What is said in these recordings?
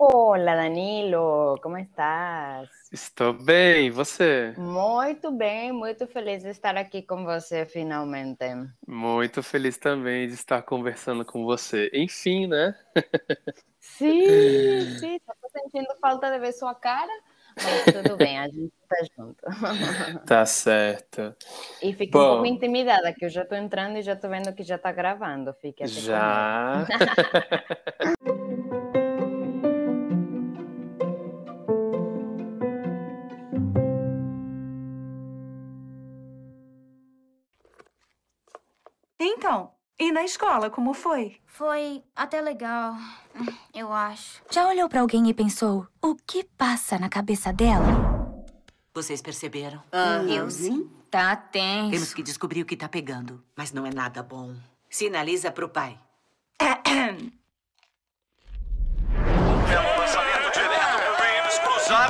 Olá, Danilo, como estás? Estou bem, e você? Muito bem, muito feliz de estar aqui com você finalmente. Muito feliz também de estar conversando com você. Enfim, né? Sim, sim, estou sentindo falta de ver sua cara, mas tudo bem, a gente tá junto. Tá certo. E fique Bom. um pouco intimidada, que eu já tô entrando e já tô vendo que já tá gravando. Fique até. Já. e na escola, como foi? Foi até legal, eu acho. Já olhou pra alguém e pensou, o que passa na cabeça dela? Vocês perceberam? Eu sim. Tá tenso. Temos que descobrir o que tá pegando. Mas não é nada bom. Sinaliza pro pai.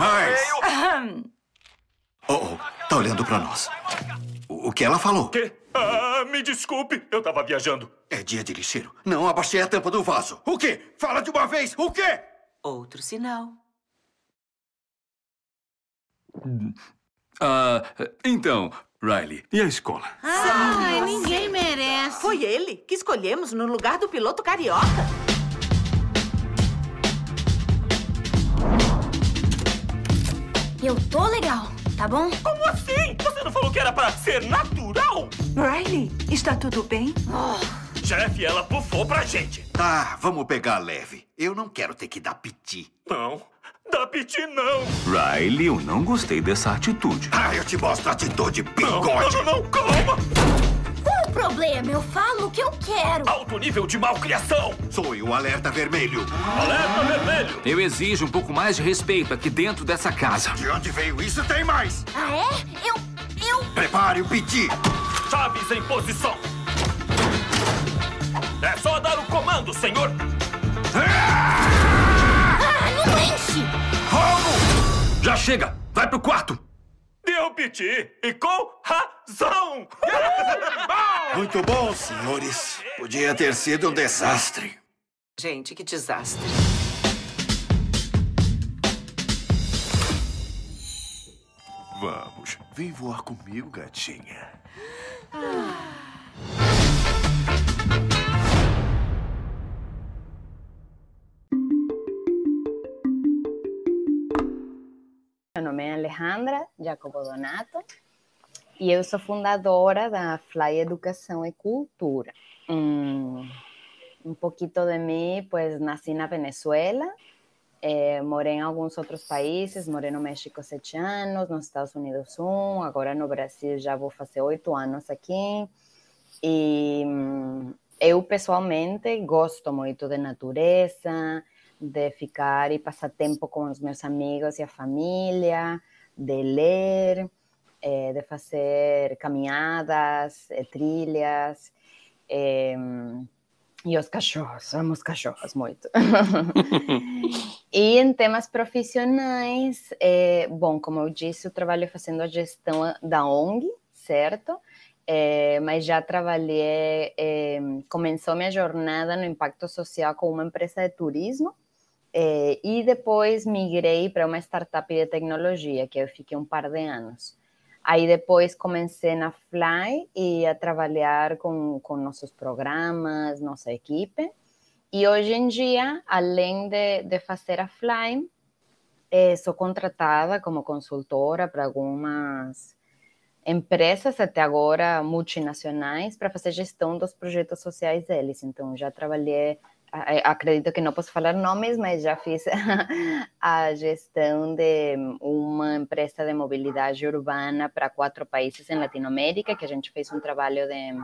Mas... Oh, oh, tá olhando pra nós. O, que ela falou? Quê? Ah, me desculpe, eu tava viajando. É dia de lixeiro. Não abaixei a tampa do vaso. O quê? Fala de uma vez. O quê? Outro sinal. Ah, então, Riley, e a escola? Ai, ninguém merece. Foi ele que escolhemos no lugar do piloto carioca. Eu tô legal, tá bom? Como assim? Você não falou que era pra ser natural? Riley, está tudo bem? Chefe, ela bufou pra gente. Tá, vamos pegar leve. Eu não quero ter que dar piti. Não, dá piti não. Riley, eu não gostei dessa atitude. Ah, eu te mostro a atitude, Não, bigode. não, não, não, calma. O problema? Eu falo o que eu quero. Alto nível de malcriação. Sou eu, alerta vermelho. Alerta vermelho. Eu exijo um pouco mais de respeito aqui dentro dessa casa. De onde veio isso, tem mais. Ah, é? Eu. Eu. Prepare o piti. Chaves em posição. É só dar o comando, senhor. Ah, não enche! Vamos! Já chega! Vai pro quarto! Deu piti e com razão. Muito bom, senhores. Podia ter sido um desastre. Gente, que desastre. Vamos, vem voar comigo, gatinha. Meu nome é Alejandra Jacobo Donato e eu sou fundadora da Fly Educação e Cultura. Um, um pouquinho de mim, pues nasci na Venezuela, eh, morei em alguns outros países, morei no México sete anos, nos Estados Unidos um, agora no Brasil já vou fazer oito anos aqui. E hum, eu pessoalmente gosto muito de natureza, de ficar e passar tempo com os meus amigos e a família, de ler, eh, de fazer caminhadas, eh, trilhas. eh, e os cachorros, amo os cachorros muito. e em temas profissionais, eh, bom, como eu disse, eu trabalho fazendo a gestão da ONG, certo? Eh, mas já trabalhei, eh, começou minha jornada no impacto social com uma empresa de turismo, eh, e depois migrei para uma startup de tecnologia, que eu fiquei um par de anos. Aí depois comecei na Fly e a trabalhar com, com nossos programas, nossa equipe. E hoje em dia, além de, de fazer a Fly, eh, sou contratada como consultora para algumas empresas, até agora multinacionais, para fazer gestão dos projetos sociais deles. Então, já trabalhei acredito que não posso falar nomes, mas já fiz a gestão de uma empresa de mobilidade urbana para quatro países em Latinoamérica, que a gente fez um trabalho de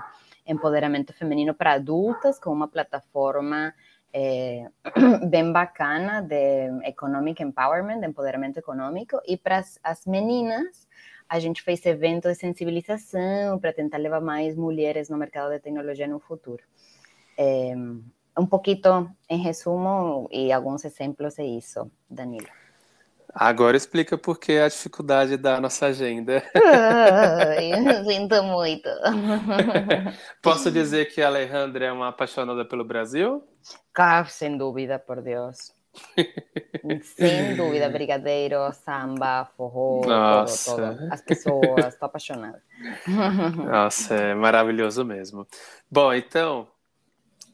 empoderamento feminino para adultas, com uma plataforma eh, bem bacana de economic empowerment, de empoderamento econômico, e para as- as meninas, a gente fez eventos de sensibilização para tentar levar mais mulheres no mercado de tecnologia no futuro. Eh, um pouquinho em resumo e alguns exemplos é isso, Danilo. Agora explica por que a dificuldade da nossa agenda. Ai, sinto muito. Posso dizer que a Alejandra é uma apaixonada pelo Brasil? Cá, sem dúvida, por Deus. Sem dúvida, brigadeiro, samba, forró, Nossa. tudo, tudo. As pessoas, estou apaixonada. Nossa, é maravilhoso mesmo. Bom, então,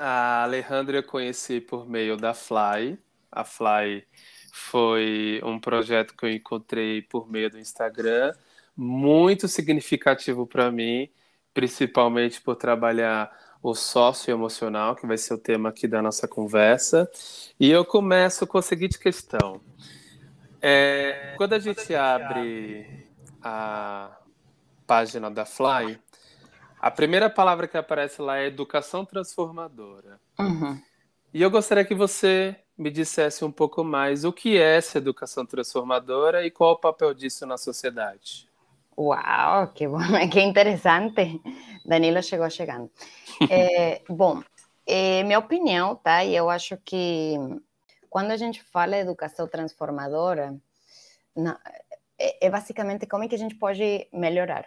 a Alejandra eu conheci por meio da Fly. A Fly foi um projeto que eu encontrei por meio do Instagram, muito significativo para mim, principalmente por trabalhar o sócio emocional, que vai ser o tema aqui da nossa conversa. E eu começo com a seguinte questão. É, quando a gente abre a página da Fly, a primeira palavra que aparece lá é educação transformadora. Uhum. E eu gostaria que você me dissesse um pouco mais o que é essa educação transformadora e qual o papel disso na sociedade. Uau, que bom, que interessante. Danilo chegou chegando. É, bom, é, minha opinião, tá? E eu acho que quando a gente fala educação transformadora, é, é, basicamente como é que a gente pode melhorar,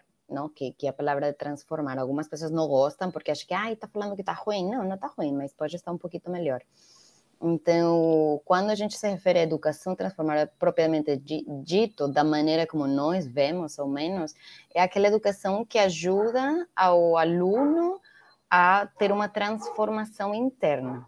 Que, que a palavra de transformar. Algumas pessoas não gostam porque acham que, ah, está falando que está ruim. Não, não está ruim, mas pode estar um pouquinho melhor. Então, quando a gente se refere à educação transformadora propriamente dito, da maneira como nós vemos, ao menos, é aquela educação que ajuda ao aluno a ter uma transformação interna.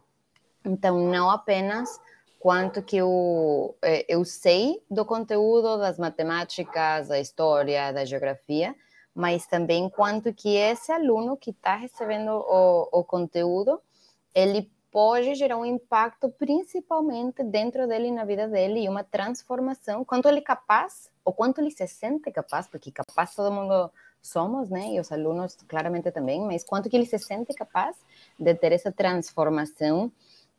Então, não apenas quanto que eu, eu sei do conteúdo das matemáticas, da história, da geografia, mas também quanto que esse aluno que está recebendo o, o conteúdo, ele pode gerar um impacto principalmente dentro dele na vida dele e uma transformação, quanto ele é capaz, ou quanto ele se sente capaz, porque capaz todo mundo somos, né? E os alunos claramente também, mas quanto que ele se sente capaz de ter essa transformação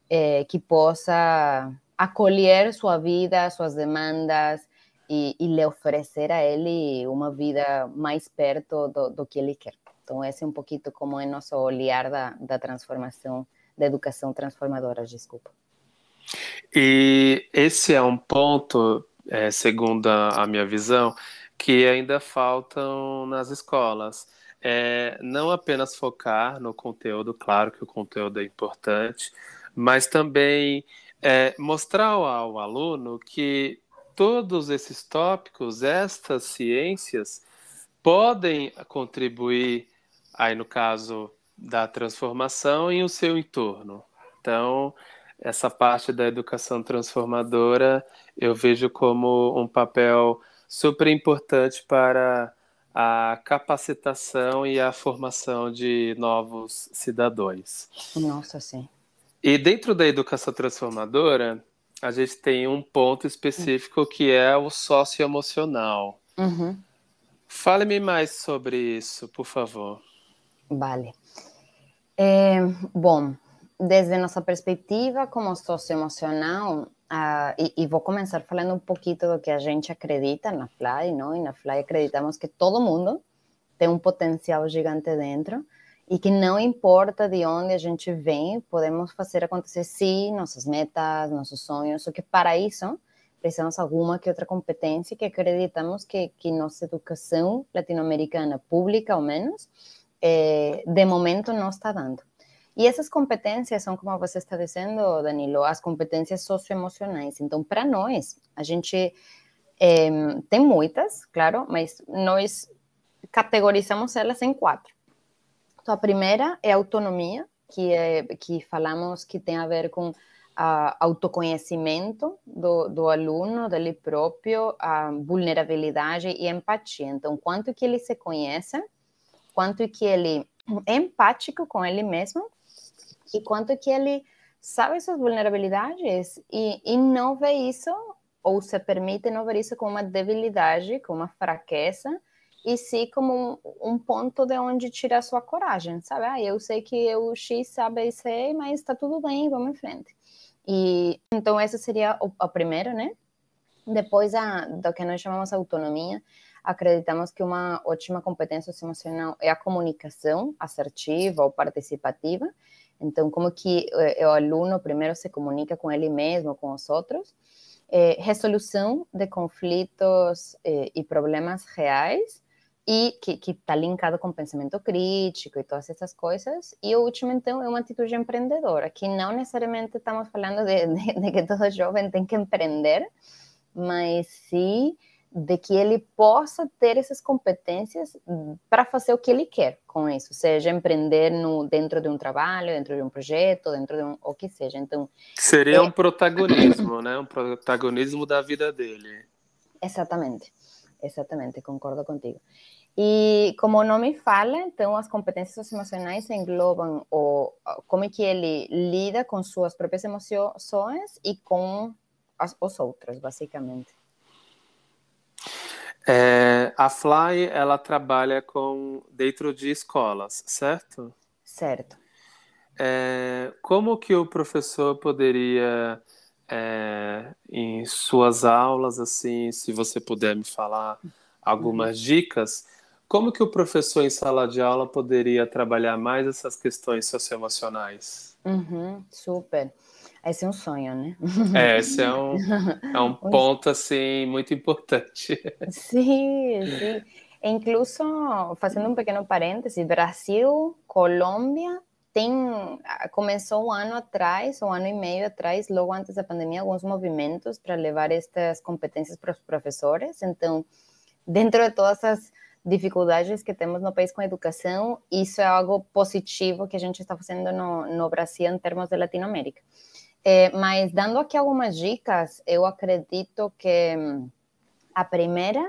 é, que possa acolher sua vida, suas demandas e, e, lhe oferecer a ele uma vida mais perto do, do, que ele quer. Então, esse é um pouquinho como é nosso olhar da, da transformação, da educação transformadora, desculpa. E esse é um ponto, é, segundo a, a minha visão, que ainda faltam nas escolas. É, não apenas focar no conteúdo, claro que o conteúdo é importante, mas também é, mostrar ao, ao aluno que todos esses tópicos, estas ciências, podem contribuir, aí no caso da transformação, em o seu entorno. Então, essa parte da educação transformadora eu vejo como um papel super importante para a capacitação e a formação de novos cidadãos. Nossa, sim. E dentro da educação transformadora, a gente tem um ponto específico que é o socioemocional. Uhum. Fale-me mais sobre isso, por favor. Vale. É, bom, desde nossa perspectiva como socioemocional, Uh, e, e, vou começar falando um pouquinho do que a gente acredita na Fly, não? E na Fly acreditamos que todo mundo tem um potencial gigante dentro e que não importa de onde a gente vem, podemos fazer acontecer sim nossas metas, nossos sonhos, só que para isso precisamos alguma que outra competência que acreditamos que, que nossa educação latino-americana pública, ao menos, é, de momento não está dando. E essas competências são, como você está dizendo, Danilo, as competências socioemocionais. Então, para nós, a gente é, tem muitas, claro, mas nós categorizamos elas em quatro. Então, a primeira é autonomia, que, é, que falamos que tem a ver com a autoconhecimento do, do aluno, dele próprio, a vulnerabilidade e empatia. Então, quanto que ele se conhece, quanto que ele é empático com ele mesmo e quanto que ele sabe suas vulnerabilidades e, e não vê isso ou se permite não ver isso como uma debilidade, como uma fraqueza, e sim como um, um ponto de onde tirar sua coragem, sabe? Ah, eu sei que eu X sabe e sei, mas está tudo bem, vamos em frente. E então essa seria o, a primeira, né? Depois a, do que nós chamamos autonomia, acreditamos que uma ótima competência emocional é a comunicação assertiva ou participativa, então, como que o aluno primeiro se comunica com ele mesmo, com os outros, é, resolução de conflitos é, e problemas reais, e que está linkado com pensamento crítico e todas essas coisas. E o último, então, é uma atitude empreendedora, que não necessariamente estamos falando de, de, de que todo jovem tem que empreender, mas sim de que ele possa ter essas competências para fazer o que ele quer com isso, seja empreender no, dentro de um trabalho, dentro de um projeto, dentro de um, o que seja. Então seria é... um protagonismo, né? Um protagonismo da vida dele. Exatamente, exatamente, concordo contigo. E como o nome fala, então as competências emocionais englobam o como é que ele lida com suas próprias emoções e com as, os outros, basicamente. É, a Fly, ela trabalha com dentro de escolas, certo? Certo. É, como que o professor poderia, é, em suas aulas, assim, se você puder me falar algumas uhum. dicas, como que o professor em sala de aula poderia trabalhar mais essas questões socioemocionais? Uhum, super. Esse é um sonho, né? É, esse é um, é um ponto, assim, muito importante. Sim, sim. Incluso, fazendo um pequeno parêntese, Brasil, Colômbia, tem, começou um ano atrás, um ano e meio atrás, logo antes da pandemia, alguns movimentos para levar estas competências para os professores. Então, dentro de todas as dificuldades que temos no país com educação, isso é algo positivo que a gente está fazendo no, no Brasil em termos de Latinoamérica. É, mas dando aqui algumas dicas, eu acredito que hum, a primeira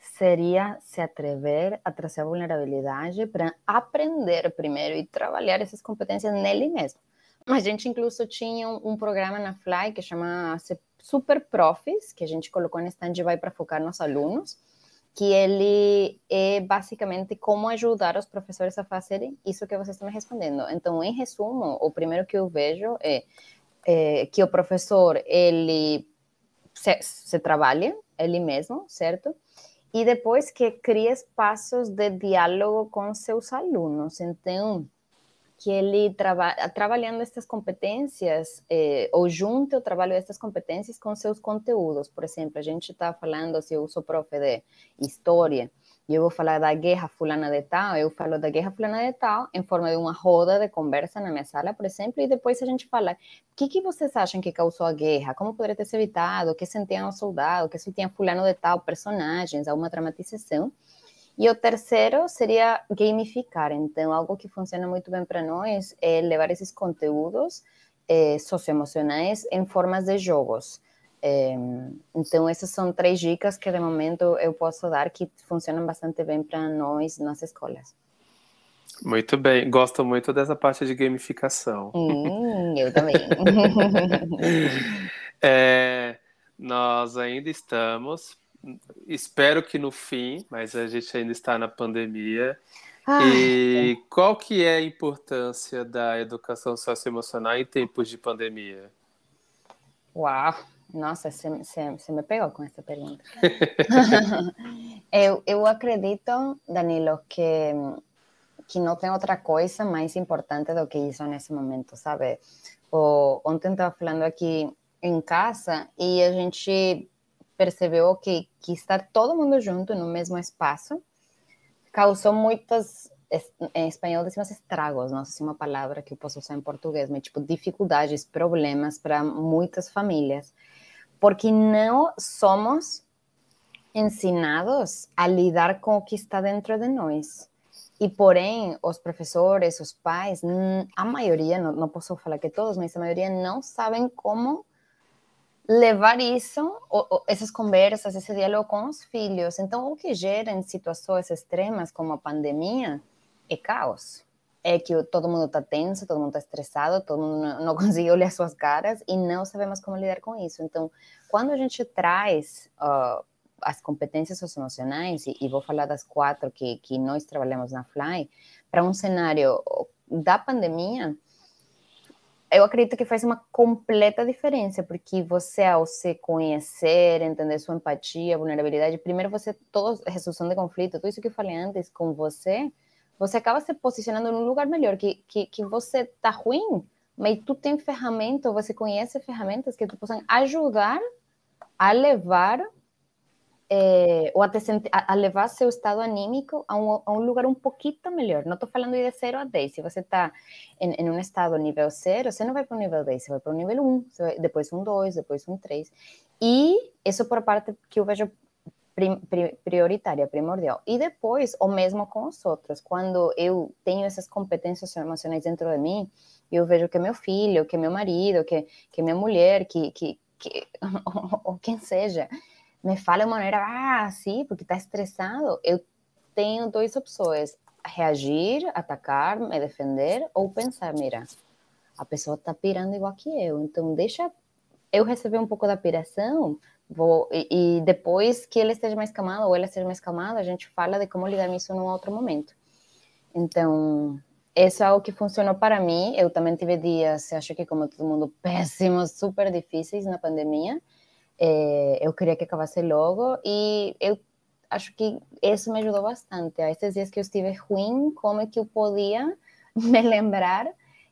seria se atrever a trazer a vulnerabilidade para aprender primeiro e trabalhar essas competências nele mesmo. A gente incluso tinha um, um programa na Fly que chama Super Profis, que a gente colocou em stand-by para focar nos alunos, que ele é basicamente como ajudar os professores a fazerem isso que vocês estão me respondendo. Então, em resumo, o primeiro que eu vejo é é, que o professor ele se, se trabalhe ele mesmo, certo? E depois que cria espaços de diálogo com seus alunos. Então, que ele traba trabalhando estas competências, eh, ou junte o trabalho destas competências com seus conteúdos. Por exemplo, a gente está falando, se eu sou profe de história, e eu vou falar da guerra fulana de tal, eu falo da guerra fulana de tal em forma de uma roda de conversa na minha sala, por exemplo, e depois a gente fala o que, que vocês acham que causou a guerra, como poderia ter sido evitado, o que sentiam os soldados, o que sentiam fulano de tal, personagens, alguma dramatização. E o terceiro seria gamificar. Então, algo que funciona muito bem para nós é levar esses conteúdos eh, socioemocionais em formas de jogos. É, então, essas são três dicas que de momento eu posso dar que funcionam bastante bem para nós nas escolas. Muito bem, gosto muito dessa parte de gamificação. Hum, eu também. é, nós ainda estamos, espero que no fim, mas a gente ainda está na pandemia. Ai, e é. qual que é a importância da educação socioemocional em tempos de pandemia? Uau! Nossa, você, me pegou com essa pergunta. eu, eu acredito, Danilo, que, que não tem outra coisa mais importante do que isso nesse momento, sabe? O, ontem estava falando aqui em casa e a gente percebeu que, que estar todo mundo junto no mesmo espaço causou muitas em espanhol decimos estragos, não sei se é uma palavra que eu posso usar em português, mas tipo dificuldades, problemas para muitas famílias porque não somos ensinados a lidar com o que está dentro de nós. E, porém, os professores, os pais, a maioria, não, não posso falar que todos, mas a maioria não sabem como levar isso, essas conversas, esse diálogo com os filhos. Então, o que gera em situações extremas como a pandemia é caos é que todo mundo está tenso, todo mundo está estressado, todo mundo não, consegue olhar suas caras e não sabemos como lidar com isso. Então, quando a gente traz uh, as competências socioemocionais, e, e, vou falar das quatro que, que nós trabalhamos na Fly, para um cenário da pandemia, eu acredito que faz uma completa diferença, porque você, ao se conhecer, entender sua empatia, vulnerabilidade, primeiro você, toda resolução de conflito, tudo isso que eu falei antes com você, você acaba se posicionando num lugar melhor, que, que, que você tá ruim, mas tu tem ferramentas, você conhece ferramentas que te possam ajudar a levar é, ou até a, a, levar seu estado anímico a um, a um lugar um pouquinho melhor. Não estou falando de 0 a 10. Se você está em, em, um estado nível 0, você não vai para o nível 10, você vai para o nível 1, vai, depois um 2, depois um 3. E isso por parte que eu vejo prioritária, primordial. E depois, o mesmo com os outros. Quando eu tenho essas competências emocionais dentro de mim, eu vejo que meu filho, que meu marido, que, que minha mulher, que, que, que ou, ou quem seja, me fala de maneira, ah, sim, porque está estressado, eu tenho duas opções: reagir, atacar, me defender, ou pensar, mira, a pessoa está pirando igual que eu, então deixa eu receber um pouco da piração, vou, e, e, depois que ele esteja mais calmado ou ela esteja mais calmada, a gente fala de como lidar isso num outro momento. Então, isso é algo que funcionou para mim. Eu também tive dias, acho que como todo mundo, péssimos, super difíceis na pandemia. É, eu queria que acabasse logo e eu acho que isso me ajudou bastante. A esses dias que eu estive ruim, como é que eu podia me lembrar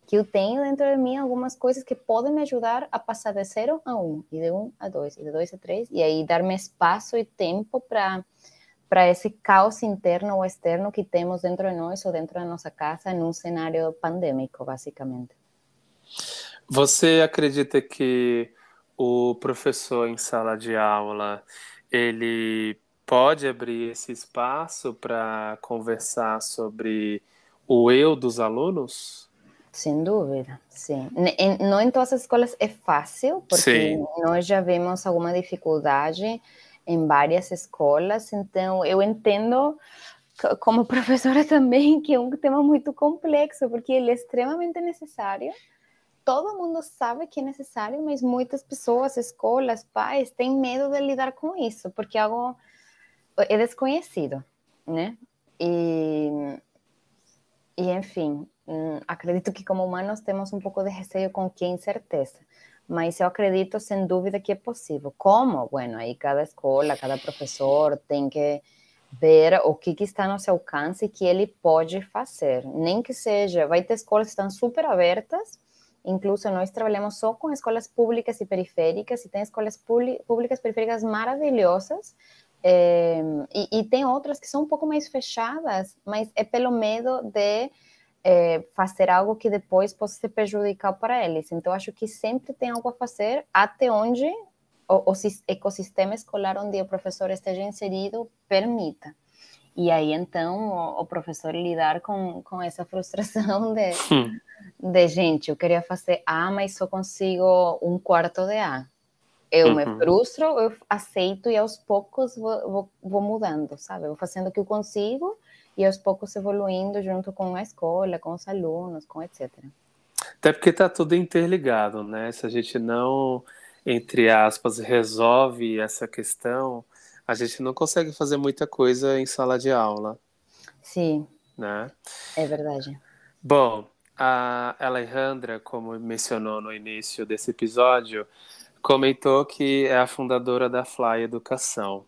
que eu tenho dentro de mim algumas coisas que podem me ajudar a passar de zero a um, e de um a dois, e de dois a três, e aí dar-me espaço e tempo para para esse caos interno ou externo que temos dentro de nós ou dentro da nossa casa num cenário pandêmico, basicamente. Você acredita que o professor em sala de aula ele pode abrir esse espaço para conversar sobre o eu dos alunos? Sem dúvida, sim. Não em todas as escolas é fácil, porque sim. nós já vemos alguma dificuldade em várias escolas, então eu entendo como professora também que é um tema muito complexo, porque ele é extremamente necessário, todo mundo sabe que é necessário, mas muitas pessoas, escolas, pais, têm medo de lidar com isso, porque é algo é desconhecido, né? E, e enfim, hum, acredito que como humanos temos um pouco de receio com que incerteza, mas eu acredito sem dúvida que é possível. Como? Bueno, aí cada escola, cada professor tem que ver o que, que está no seu alcance e que ele pode fazer. Nem que seja, vai ter escolas que estão super abertas, Incluso nós trabalhamos só com escolas públicas e periféricas, e tem escolas públicas periféricas maravilhosas, é, e, e, tem outras que são um pouco mais fechadas, mas é pelo medo de é, fazer algo que depois possa ser prejudicial para eles. Então, acho que sempre tem algo a fazer até onde o, o ecossistema escolar onde o professor esteja inserido permita. E aí, então, o, o professor lidar com, com essa frustração de, hum. de, gente, eu queria fazer A, mas só consigo um quarto de A. Eu uhum. me frustro, eu aceito e aos poucos vou, vou, vou, mudando, sabe? Vou fazendo o que eu consigo e aos poucos evoluindo junto com a escola, com os alunos, com etc. Até porque está tudo interligado, né? Se a gente não, entre aspas, resolve essa questão, a gente não consegue fazer muita coisa em sala de aula. Sim. Né? É verdade. Bom, a Alejandra, como mencionou no início desse episódio, comentou que é a fundadora da Fly Educação.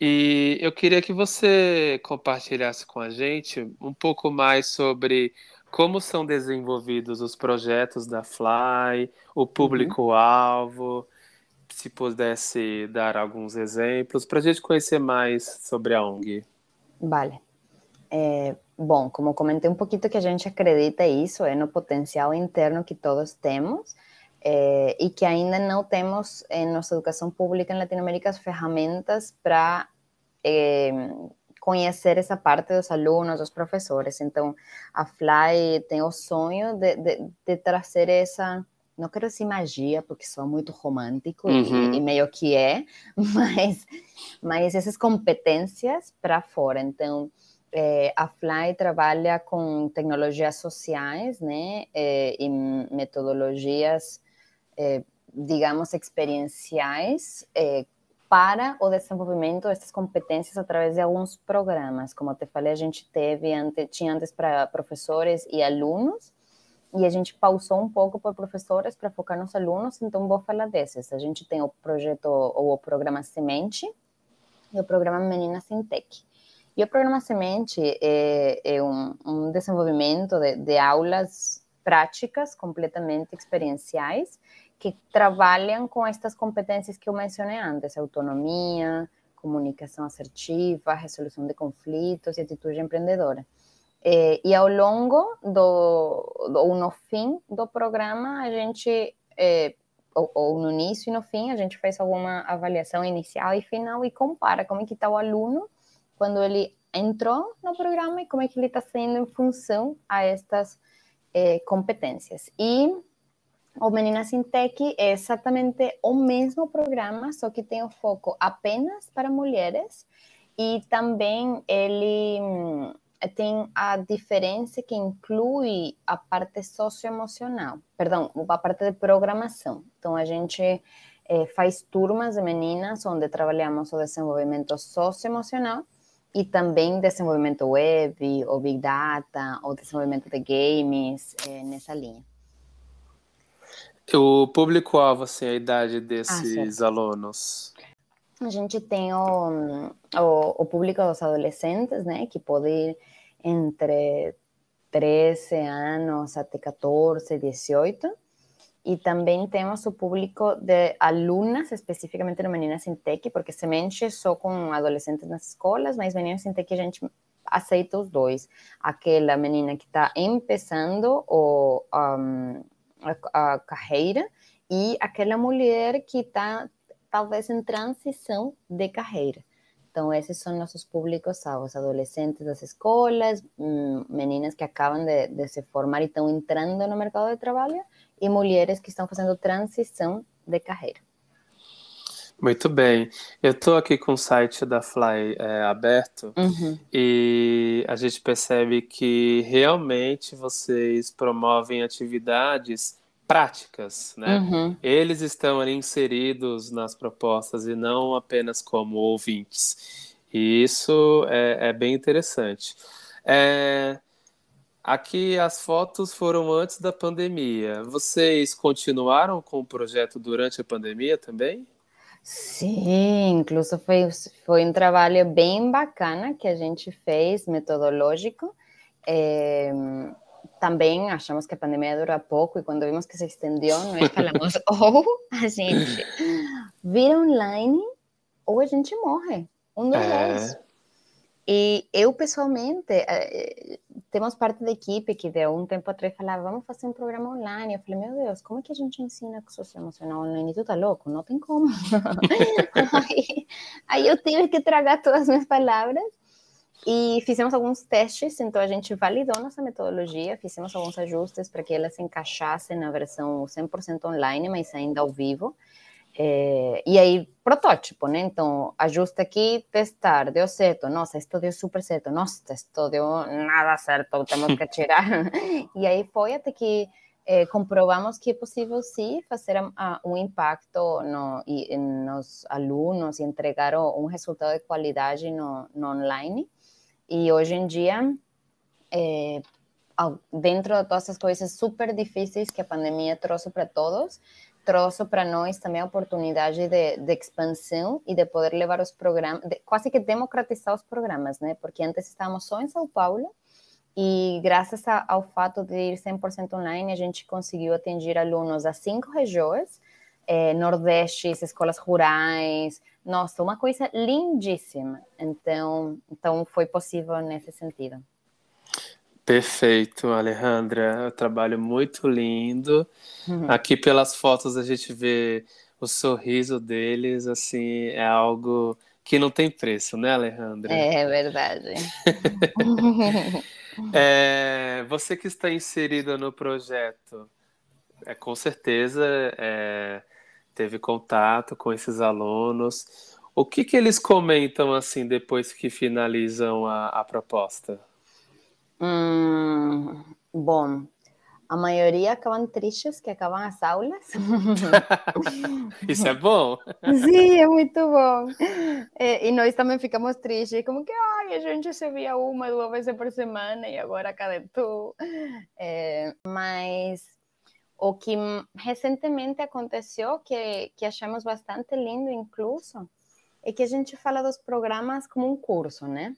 E eu queria que você compartilhasse com a gente um pouco mais sobre como são desenvolvidos os projetos da Fly, o uhum. público-alvo, uhum se pudesse dar alguns exemplos para a gente conhecer mais sobre a ONG. Vale. É, bom, como comentei um pouquinho que a gente acredita isso é no potencial interno que todos temos é, e que ainda não temos em nossa educação pública em Latinoamérica as ferramentas para é, conhecer essa parte dos alunos, dos professores. Então, a Fly tem o sonho de, de, de trazer essa não quero dizer magia, porque sou muito romântico uhum. e, e, meio que é, mas, mas essas competências para fora. Então, é, a Fly trabalha com tecnologias sociais, né, é, e metodologias, é, digamos, experienciais é, para o desenvolvimento dessas competências através de alguns programas. Como eu te falei, a gente teve, ante, tinha antes para professores e alunos, e a gente pausou um pouco por professores para focar nos alunos, então vou falar desses. A gente tem o projeto ou o programa Semente e o programa Meninas em Tech. E o programa Semente é, é um, um, desenvolvimento de, de aulas práticas completamente experienciais que trabalham com estas competências que eu mencionei antes, autonomia, comunicação assertiva, resolução de conflitos e atitude empreendedora. É, e ao longo do, do, ou no fim do programa, a gente, é, ou, ou, no início e no fim, a gente faz alguma avaliação inicial e final e compara como é que está o aluno quando ele entrou no programa e como é que ele está sendo em função a estas é, competências. E o em Tech é exatamente o mesmo programa, só que tem o foco apenas para mulheres e também ele tem a diferença que inclui a parte socioemocional, perdão, a parte de programação. Então, a gente é, faz turmas de meninas onde trabalhamos o desenvolvimento socioemocional e também desenvolvimento web, o big data, o desenvolvimento de games, é, nessa linha. O público-alvo, assim, a idade ah, desses ah, alunos? A gente tem o, o, o, público dos adolescentes, né, que pode ir entre 13 anos até 14, 18. E também temos o público de alunas, especificamente no Meninas em Tech, porque se mexe só com adolescentes nas escolas, mas Meninas em Tech a gente aceita os dois. Aquela menina que está começando o, um, a, a carreira e aquela mulher que está talvez em transição de carreira. Então, esses são nossos públicos-alvos, adolescentes das escolas, hum, meninas que acabam de, de, se formar e estão entrando no mercado de trabalho, e mulheres que estão fazendo transição de carreira. Muito bem. Eu estou aqui com o site da Fly é, aberto uhum. e a gente percebe que realmente vocês promovem atividades práticas, né? Uhum. Eles estão ali inseridos nas propostas e não apenas como ouvintes. E isso é, é bem interessante. É, aqui as fotos foram antes da pandemia. Vocês continuaram com o projeto durante a pandemia também? Sim, incluso foi, foi um trabalho bem bacana que a gente fez, metodológico. É, também achamos que a pandemia dura pouco e quando vimos que se estendeu, nós falamos, ou a gente vira online ou a gente morre. Um dos é. dois. E eu, pessoalmente, eh, temos parte da equipe que de um tempo atrás falava, vamos fazer um programa online. Eu falei, meu Deus, como é que a gente ensina socioemocional online? Tu tá louco? Não tem como. aí, aí eu tive que tragar todas as minhas palavras e fizemos alguns testes, então a gente validou nossa metodologia, fizemos alguns ajustes para que ela se encaixasse na versão 100% online, mas ainda ao vivo. É, e aí, protótipo, né? Então, ajuste aqui, testar, deu certo. Nossa, isto deu super certo. Nossa, isto deu nada certo, temos que tirar. e aí foi até que é, comprovamos que é possível sim fazer a, um impacto no, e, nos alunos e entregar um resultado de qualidade no, no online. E hoje em dia, é, dentro de todas as coisas super difíceis que a pandemia trouxe para todos, trouxe para nós também a oportunidade de, de, expansão e de poder levar os programas, de, quase que democratizar os programas, né? Porque antes estávamos só em São Paulo e graças a, ao fato de ir 100% online, a gente conseguiu atender alunos das cinco regiões, é, Nordestes, escolas rurais, nossa, uma coisa lindíssima. Então, então foi possível nesse sentido. Perfeito, Alejandra. É um trabalho muito lindo. Uhum. Aqui pelas fotos a gente vê o sorriso deles, assim, é algo que não tem preço, né, Alejandra? É verdade. é, você que está inserida no projeto, é, com certeza é, teve contato com esses alunos. O que, que eles comentam assim depois que finalizam a, a proposta? Hum, bom, a maioria acabam tristes que acabam as aulas. Isso é bom. Sim, é muito bom. E, e, nós também ficamos tristes, como que ai, a gente se via uma, duas vezes por semana e agora cadê tu? É, mas o que recentemente aconteceu, que, que achamos bastante lindo, incluso, é que a gente fala dos programas como um curso, né?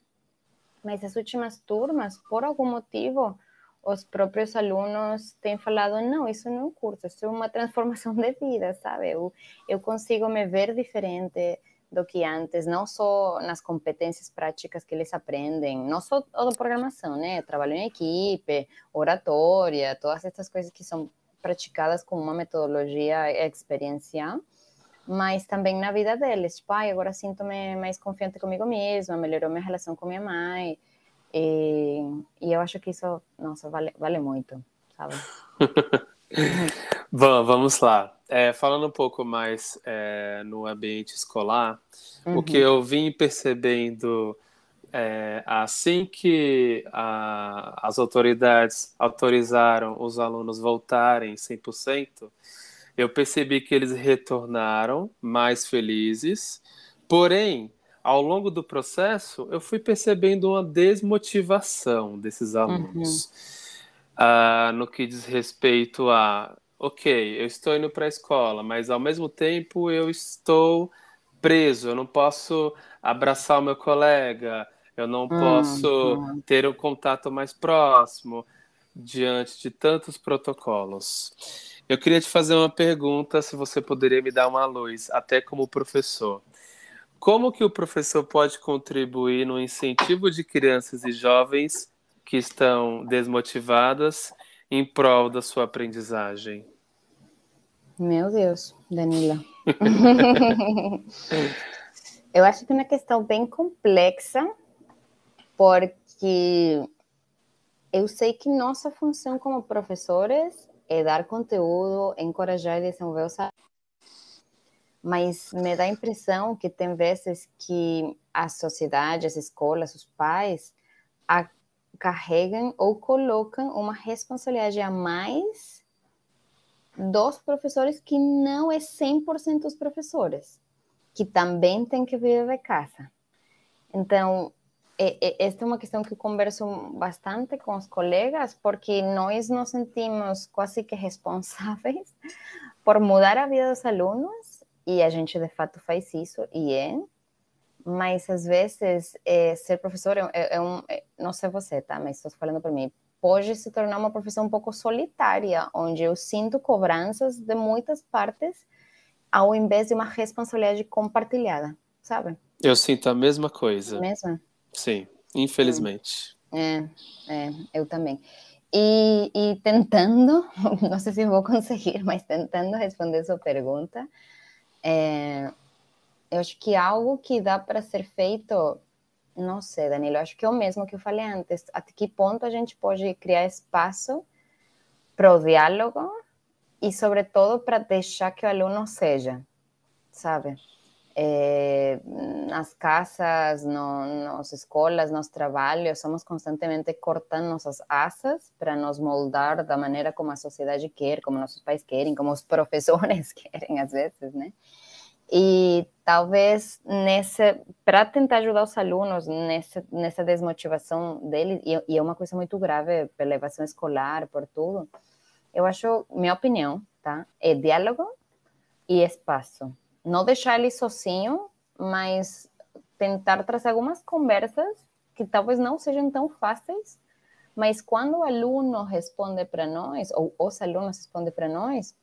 Mas as últimas turmas, por algum motivo, os próprios alunos têm falado: não, isso não é um curso, isso é uma transformação de vida, sabe? Eu, eu consigo me ver diferente, do que antes, não só nas competências práticas que eles aprendem, não só a programação, né? Trabalho em equipe, oratória, todas essas coisas que são praticadas com uma metodologia experiencial, mas também na vida deles. Tipo, ah, agora sinto-me mais confiante comigo mesma, melhorou minha relação com minha mãe. E, e eu acho que isso, nossa, vale, vale muito, sabe? Bom, vamos lá. É, falando um pouco mais é, no ambiente escolar, uhum. o que eu vim percebendo é, assim que a, as autoridades autorizaram os alunos voltarem 100%, eu percebi que eles retornaram mais felizes, porém, ao longo do processo, eu fui percebendo uma desmotivação desses alunos. Uhum. Uh, no que diz respeito a, ok, eu estou indo para a escola, mas ao mesmo tempo eu estou preso, eu não posso abraçar o meu colega, eu não posso uhum. ter um contato mais próximo diante de tantos protocolos. Eu queria te fazer uma pergunta, se você poderia me dar uma luz, até como professor. Como que o professor pode contribuir no incentivo de crianças e jovens que estão desmotivadas em prol da sua aprendizagem? Meu Deus, Danila. Eu acho que é uma questão bem complexa, porque eu sei que nossa função como professores é dar conteúdo, encorajar e desenvolver os mas me dá a impressão que tem vezes que a sociedade, as escolas, os pais carregam ou colocam uma responsabilidade a mais dos professores que não é 100% os professores, que também tem que vir de casa. Então, esta é uma questão que converso bastante com os colegas, porque nós nos sentimos quase que responsáveis por mudar a vida dos alunos, e a gente de fato faz isso, e é, mas às vezes é, ser professor é, é, um, é, não sei você, tá, mas estou falando para mim, pode se tornar uma profissão um pouco solitária, onde eu sinto cobranças de muitas partes, ao invés de uma responsabilidade compartilhada, sabe? Eu sinto a mesma coisa. Mesmo? Sim, infelizmente. É, é, eu também. E, e, tentando, não sei se vou conseguir, mas tentando responder sua pergunta, é, eu acho que algo que dá para ser feito, não sei, Danilo, acho que é o mesmo que eu falei antes, até que ponto a gente pode criar espaço para o diálogo e, sobretudo, para deixar que o aluno seja, sabe? É, nas casas, no, nas escolas, nos trabalhos, somos constantemente cortando nossas asas para nos moldar da maneira como a sociedade quer, como nossos pais querem, como os professores querem às vezes, né? E talvez nesse, para tentar ajudar os alunos nessa, nessa desmotivação deles, e, e é uma coisa muito grave pela evasão escolar, por tudo, eu acho, minha opinião, tá? É diálogo e espaço não deixar ele sozinho, mas tentar trazer algumas conversas que talvez não sejam tão fáceis, mas quando o aluno responde para nós, ou os alunos respondem para nós,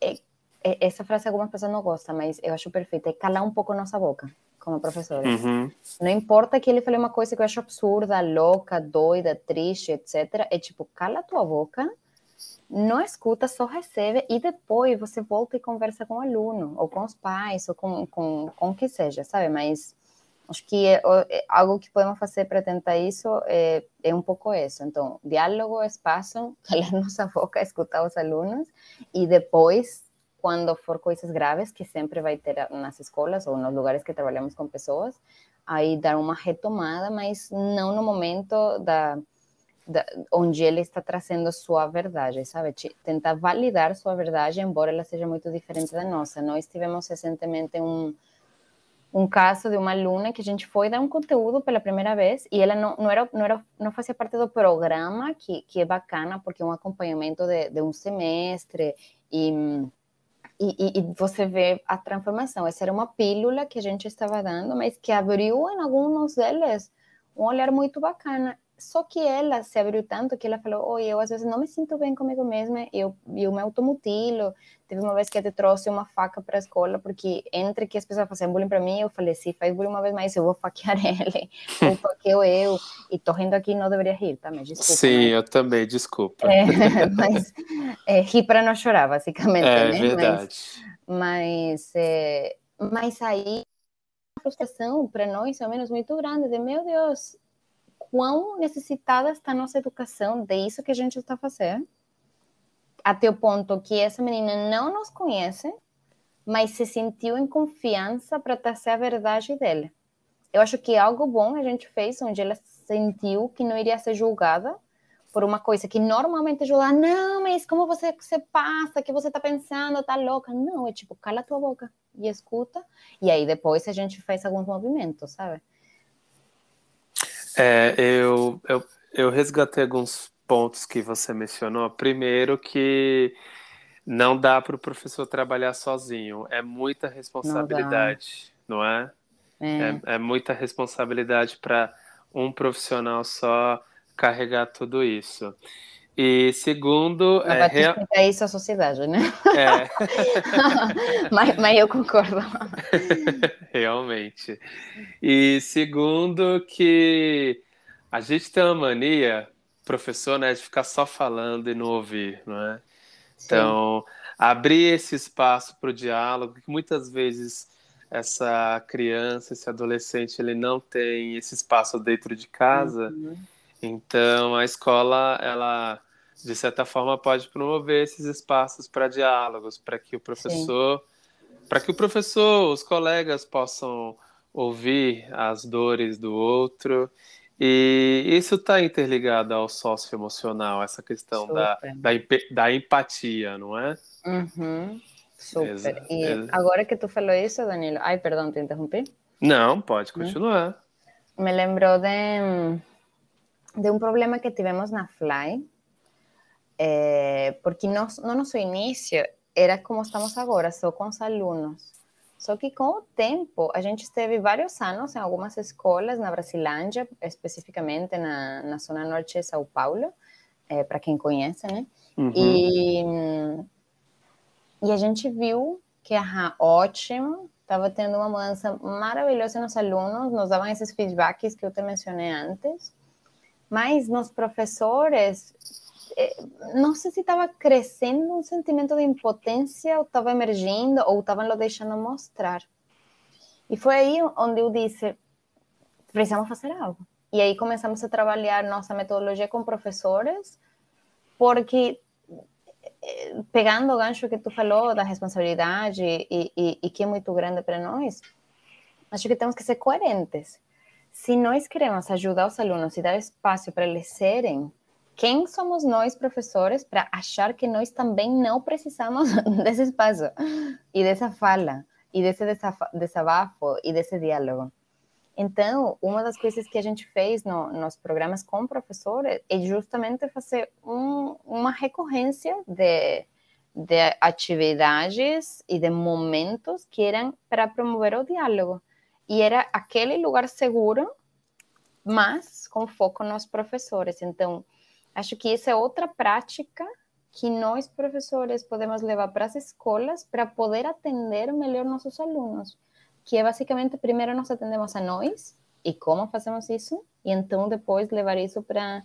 é, é, essa frase algumas pessoas não gostam, mas eu acho perfeita, é calar um pouco nossa boca, como professores. Uhum. Não importa que ele fale uma coisa que eu acho absurda, louca, doida, triste, etc. É tipo, cala tua boca não escuta, só recebe e depois você volta e conversa com o aluno, ou com os pais, ou com, com, com o que seja, sabe? Mas acho que é, é, algo que podemos fazer para tentar isso é, é um pouco isso. Então, diálogo, espaço, calar nossa boca, escutar os alunos e depois, quando for coisas graves, que sempre vai ter nas escolas ou nos lugares que trabalhamos com pessoas, aí dar uma retomada, mas não no momento da da, onde ele está trazendo sua verdade, sabe? Tentar validar sua verdade, embora ela seja muito diferente da nossa. Nós tivemos recentemente um, um caso de uma aluna que a gente foi dar um conteúdo pela primeira vez e ela não, não, era, não, era, não fazia parte do programa, que, que é bacana, porque é um acompanhamento de, de um semestre e, e, e, você vê a transformação. Essa era uma pílula que a gente estava dando, mas que abriu em alguns deles um olhar muito bacana só que ela se abriu tanto que ela falou: Oi, eu às vezes não me sinto bem comigo mesma, eu, eu me automutilo. Teve uma vez que eu trouxe uma faca para a escola, porque entre que as pessoas faziam bullying para mim, eu falei: Se faz bullying uma vez mais, eu vou faquear ele, ou faqueio eu. E tô rindo aqui, não deveria rir, tá? Mas desculpa. Sim, mas... eu também, desculpa. É, mas é, rir para não chorar, basicamente. É né? verdade. Mas, mas, é, mas aí a frustração para nós, ao menos, muito grande, de meu Deus quão necessitada está a nossa educação de isso que a gente está fazendo, até o ponto que essa menina não nos conhece, mas se sentiu em confiança para trazer a verdade dela. Eu acho que algo bom a gente fez, onde ela sentiu que não iria ser julgada por uma coisa que normalmente é julgar, não, mas como você, você passa, que você está pensando, tá louca. Não, é tipo, cala tua boca e escuta, e aí depois a gente faz alguns movimentos, sabe? É, eu, eu, eu resgatei alguns pontos que você mencionou. Primeiro, que não dá para o professor trabalhar sozinho, é muita responsabilidade, não, não é? É. é? é muita responsabilidade para um profissional só carregar tudo isso. E segundo. É, real... isso à sociedade, né? É. mas, mas eu concordo. Realmente. E segundo, que a gente tem uma mania, professor, né, de ficar só falando e não ouvir, não é? Sim. Então, abrir esse espaço para o diálogo, que muitas vezes essa criança, esse adolescente, ele não tem esse espaço dentro de casa. Uhum. Então, a escola, ela de certa forma pode promover esses espaços para diálogos, para que o professor, para que o professor, os colegas possam ouvir as dores do outro. E isso está interligado ao socioemocional, essa questão da, da, da, empatia, não é? Uhum. Super. e agora que tu falou isso, Danilo, ai, perdão, te interrompi? Não, pode hum? continuar. Me lembrou de, de um problema que tivemos na Fly, é, porque no, no nosso início era como estamos agora, só com os alunos. Só que com o tempo, a gente esteve vários anos em algumas escolas na Brasilândia, especificamente na, na zona norte de São Paulo, é, para quem conhece, né? Uhum. E, e a gente viu que, ah, ótimo, estava tendo uma mudança maravilhosa nos alunos, nos davam esses feedbacks que eu te mencionei antes, mas nos professores é, não sei se estava crescendo um sentimento de impotência, ou estava emergindo, ou estavam lo deixando mostrar. E foi aí onde eu disse: precisamos fazer algo. E aí começamos a trabalhar nossa metodologia com professores, porque é, pegando o gancho que tu falou da responsabilidade e, e, e que é muito grande para nós, acho que temos que ser coerentes. Se nós queremos ajudar os alunos e dar espaço para eles serem, quem somos nós, professores, para achar que nós também não precisamos desse espaço e dessa fala e desse desabafo e desse diálogo? Então, uma das coisas que a gente fez no, nos programas com professores é justamente fazer um, uma recorrência de, de atividades e de momentos que eram para promover o diálogo. E era aquele lugar seguro, mas com foco nos professores. Então, Acho que essa é outra prática que nós, professores, podemos levar para as escolas para poder atender melhor nossos alunos, que é basicamente, primeiro nós atendemos a nós, e como fazemos isso, e então depois levar isso para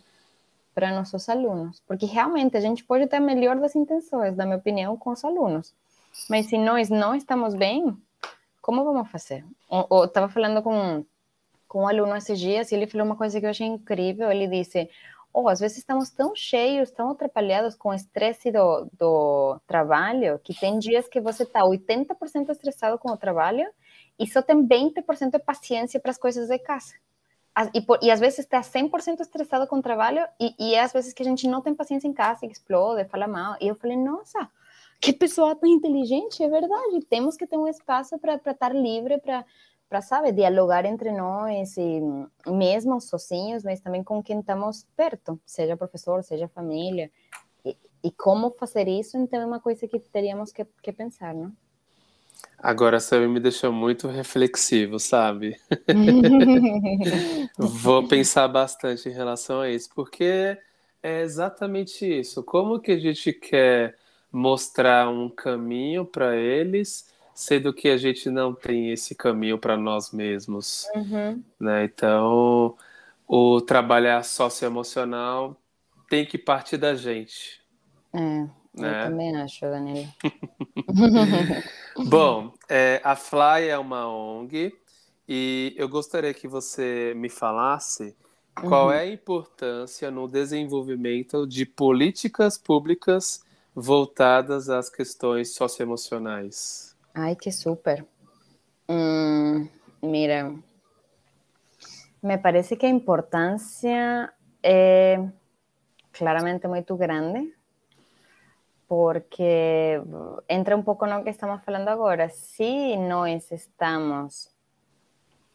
para nossos alunos, porque realmente a gente pode ter a melhor das intenções, na minha opinião, com os alunos, mas se nós não estamos bem, como vamos fazer? Eu estava falando com, com um aluno esses dias e ele falou uma coisa que eu achei incrível, ele disse, ou às vezes estamos tão cheios, tão atrapalhados com o estresse do, do trabalho, que tem dias que você está 80% estressado com o trabalho e só tem 20% de paciência para as coisas de casa. E, por, e às vezes está 100% estressado com o trabalho e, e é às vezes que a gente não tem paciência em casa, explode, fala mal. E eu falei, nossa, que pessoa tão inteligente, é verdade. Temos que ter um espaço para estar livre, para para, sabe, dialogar entre nós, e mesmo sozinhos, mas também com quem estamos perto, seja professor, seja família. E, e como fazer isso, então é uma coisa que teríamos que, que pensar, não? Agora você me deixou muito reflexivo, sabe? Vou pensar bastante em relação a isso, porque é exatamente isso. Como que a gente quer mostrar um caminho para eles, sendo que a gente não tem esse caminho para nós mesmos, Uhum. né? Então, o trabalhar socioemocional tem que partir da gente. É, eu Né? também acho, Danilo. Bom, é, a Fly é uma ONG e eu gostaria que você me falasse qual Uhum. é a importância no desenvolvimento de políticas públicas voltadas às questões socioemocionais. Ai, que super. Hum, mira, me parece que a importância é claramente muito grande, porque entra um pouco no que estamos falando agora. Se nós estamos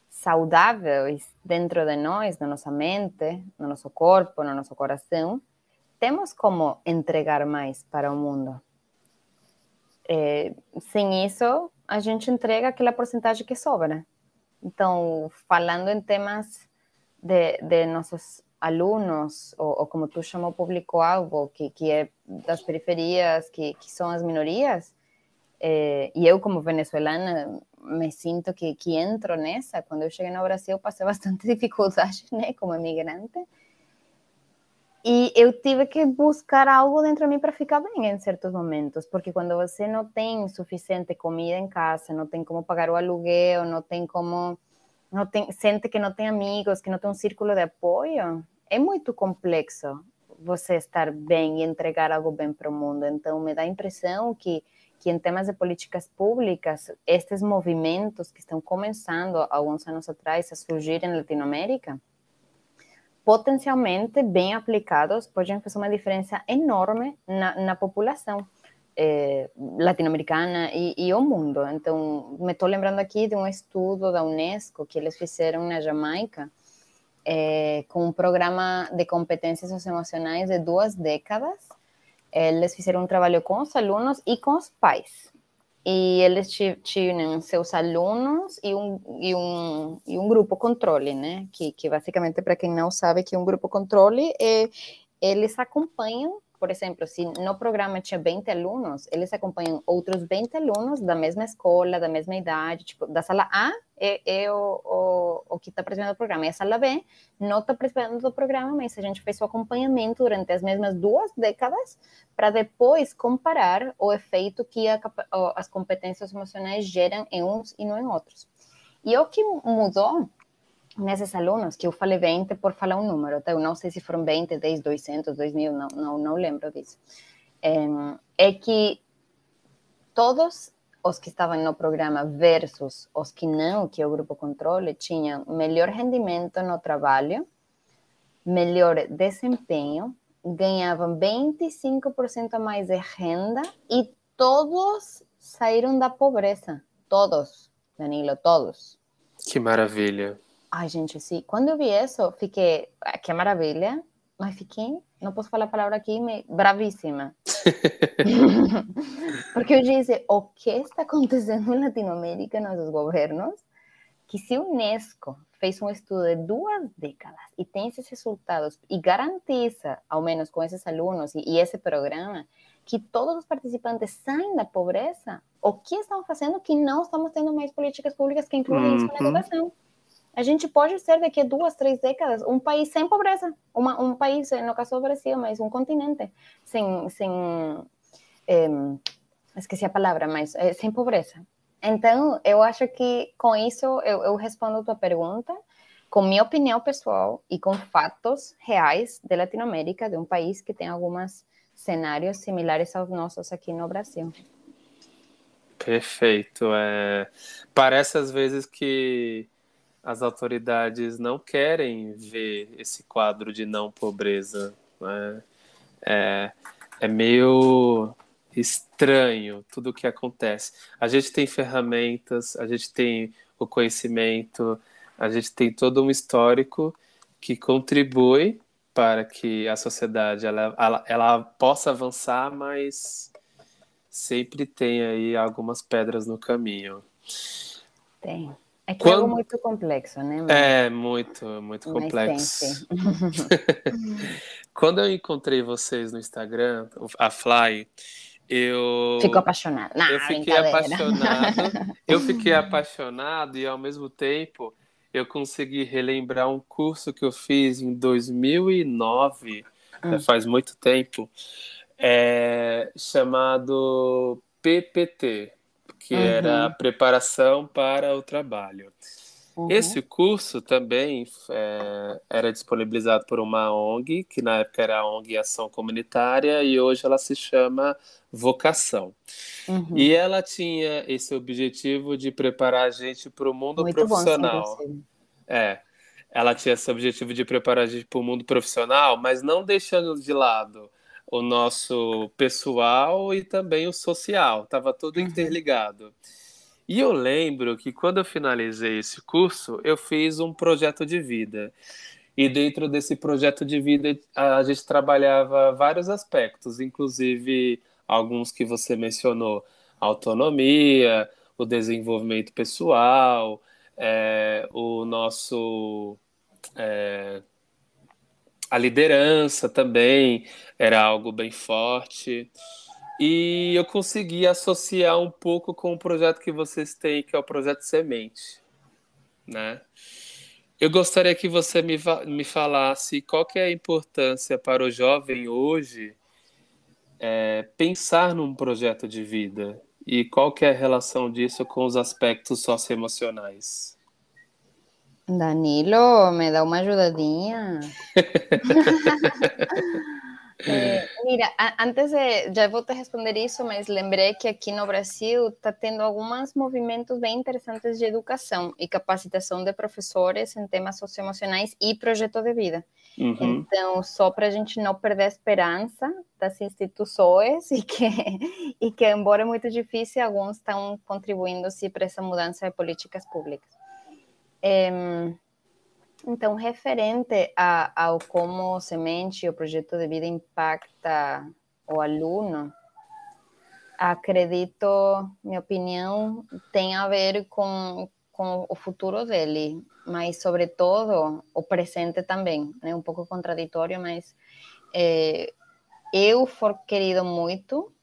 saudáveis dentro de nós, na nossa mente, no nosso corpo, no nosso coração, temos como entregar mais para o mundo. É, sem isso, a gente entrega aquela porcentagem que sobra. Então, falando em temas de, de nossos alunos, ou, ou, como tu chamou, público-alvo, que, que é das periferias, que, que são as minorias, é, e eu, como venezuelana, me sinto que, que entro nessa. Quando eu cheguei no Brasil, passei bastante dificuldade, né, como imigrante. E eu tive que buscar algo dentro de mim para ficar bem em certos momentos, porque quando você não tem suficiente comida em casa, não tem como pagar o aluguel, não tem como, não tem, sente que não tem amigos, que não tem um círculo de apoio, é muito complexo você estar bem e entregar algo bem para o mundo. Então me dá a impressão que que em temas de políticas públicas, estes movimentos que estão começando alguns anos atrás a surgir em Latinoamérica, potencialmente bem aplicados, podem fazer uma diferença enorme na, na população eh, latino-americana e, e o mundo. Então, me estou lembrando aqui de um estudo da Unesco que eles fizeram na Jamaica, eh, com um programa de competências socioemocionais de duas décadas. Eles fizeram um trabalho com os alunos e com os pais. E eles tinham seus alunos e um, e um, e um grupo controle, né? Que, que basicamente, para quem não sabe que um grupo controle, é, eles acompanham, por exemplo, se no programa tinha 20 alunos, eles acompanham outros 20 alunos da mesma escola, da mesma idade, tipo, da sala A é, é o, o, o que está participando do programa, e a sala B não está participando do programa, mas a gente fez o acompanhamento durante as mesmas duas décadas para depois comparar o efeito que a, as competências emocionais geram em uns e não em outros. E o que mudou nesses alunos, que eu falei 20 por falar um número, tá? eu não sei se foram 20, 10, 200, 2000, não, não, não lembro disso, é, é que todos os que estavam no programa versus os que não, que é o grupo controle, tinham melhor rendimento no trabalho, melhor desempenho, ganhavam 25% mais de renda e todos saíram da pobreza. Todos, Danilo, todos. Que maravilha. Ai, gente, sim. Quando eu vi isso, fiquei, ah, que maravilha, mas fiquei, não posso falar a palavra aqui, me, bravíssima. Porque eu disse, o que está acontecendo em Latinoamérica, nossos governos, que se a Unesco fez um estudo de duas décadas e tem esses resultados e garantiza, ao menos com esses alunos e, e esse programa, que todos os participantes saem da pobreza, o que estamos fazendo que não estamos tendo mais políticas públicas que incluem uhum. isso na educação? A gente pode ser daqui a duas, três décadas um país sem pobreza, uma, um país, no caso do Brasil, mas um continente sem, sem é, esqueci a palavra, mas é, sem pobreza. Então, eu acho que com isso eu, eu respondo a tua pergunta com minha opinião pessoal e com fatos reais de Latinoamérica, de um país que tem alguns cenários similares aos nossos aqui no Brasil. Perfeito. É, parece às vezes que as autoridades não querem ver esse quadro de não pobreza. Né? É, é meio estranho tudo o que acontece. A gente tem ferramentas, a gente tem o conhecimento, a gente tem todo um histórico que contribui para que a sociedade ela, ela, ela possa avançar, mas sempre tem aí algumas pedras no caminho. Tem. É que Quando... é algo muito complexo, né? Mas... É, muito, muito complexo. Quando eu encontrei vocês no Instagram, a Fly, eu. Ficou apaixonado. Não, eu fiquei apaixonado. eu fiquei apaixonado e ao mesmo tempo eu consegui relembrar um curso que eu fiz em 2009, hum. faz muito tempo, é, chamado PPT, que uhum. era preparação para o trabalho. Uhum. Esse curso também é, era disponibilizado por uma ONG, que na época era a ONG Ação Comunitária, e hoje ela se chama Vocação. Uhum. E ela tinha esse objetivo de preparar a gente para o mundo Muito profissional. Bom, é. Ela tinha esse objetivo de preparar a gente para o mundo profissional, mas não deixando de lado o nosso pessoal e também o social. Estava tudo uhum. interligado. E eu lembro que quando eu finalizei esse curso, eu fiz um projeto de vida. E dentro desse projeto de vida, a gente trabalhava vários aspectos, inclusive alguns que você mencionou: autonomia, o desenvolvimento pessoal, é, o nosso. É, a liderança também era algo bem forte. E eu consegui associar um pouco com o projeto que vocês têm, que é o projeto Semente, né? Eu gostaria que você me, me falasse qual que é a importância para o jovem hoje é, pensar num projeto de vida e qual que é a relação disso com os aspectos socioemocionais. Danilo, me dá uma ajudadinha. Eh, mira, antes de, já vou te responder isso, mas lembrei que aqui no Brasil está tendo alguns movimentos bem interessantes de educação e capacitação de professores em temas socioemocionais e projeto de vida. Uhum. Então, só para a gente não perder a esperança das instituições e que, e que, embora é muito difícil, alguns estão contribuindo sim para essa mudança de políticas públicas. Então, referente a, ao como semente, o projeto de vida impacta o aluno, acredito, minha opinião, tem a ver com, com o futuro dele, mas, sobretudo, o presente também. Né? um pouco contraditório, mas é, eu for querido muito